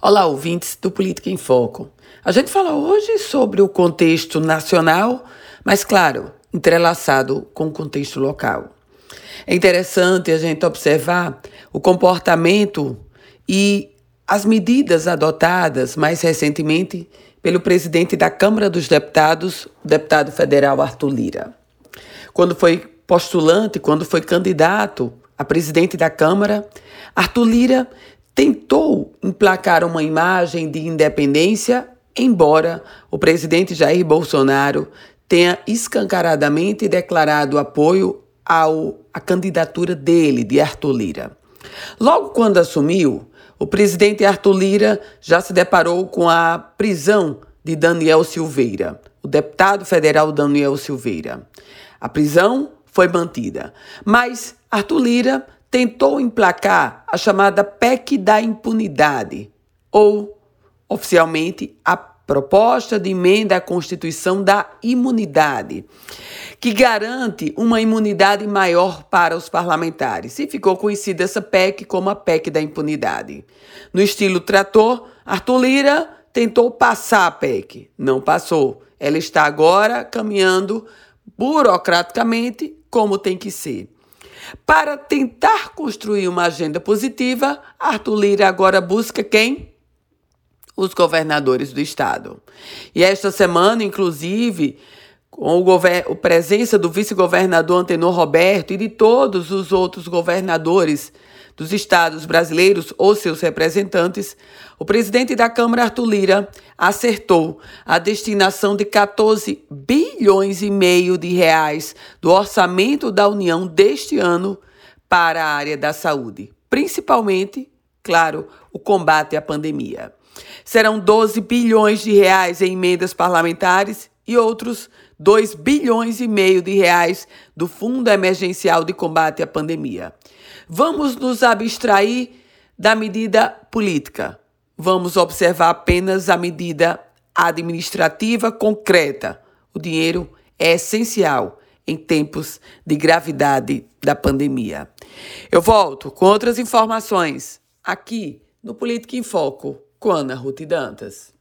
Olá, ouvintes do Política em Foco. A gente fala hoje sobre o contexto nacional, mas, claro, entrelaçado com o contexto local. É interessante a gente observar o comportamento e as medidas adotadas mais recentemente pelo presidente da Câmara dos Deputados, o deputado federal Arthur Lira. Quando foi postulante, quando foi candidato a presidente da Câmara, Arthur Lira tentou emplacar uma imagem de independência, embora o presidente Jair Bolsonaro tenha escancaradamente declarado apoio ao, à candidatura dele, de Arthur Lira. Logo quando assumiu, o presidente Arthur Lira já se deparou com a prisão de Daniel Silveira, o deputado federal Daniel Silveira. A prisão foi mantida, mas Arthur Lira tentou emplacar a chamada PEC da impunidade, ou, oficialmente, a proposta de emenda à Constituição da imunidade, que garante uma imunidade maior para os parlamentares. E ficou conhecida essa PEC como a PEC da impunidade. No estilo trator, Arthur Lira tentou passar a PEC, não passou. Ela está agora caminhando burocraticamente como tem que ser. Para tentar construir uma agenda positiva, Arthur Lira agora busca quem? Os governadores do estado. E esta semana, inclusive, com a presença do vice-governador Antenor Roberto e de todos os outros governadores dos estados brasileiros ou seus representantes, o presidente da Câmara, Arthur Lira, acertou a destinação de 14 bilhões e meio de reais do orçamento da União deste ano para a área da saúde, principalmente, claro, o combate à pandemia. Serão 12 bilhões de reais em emendas parlamentares e outros 2 bilhões e meio de reais do Fundo Emergencial de Combate à Pandemia. Vamos nos abstrair da medida política. Vamos observar apenas a medida administrativa concreta. O dinheiro é essencial em tempos de gravidade da pandemia. Eu volto com outras informações aqui no Política em Foco com Ana Ruth Dantas.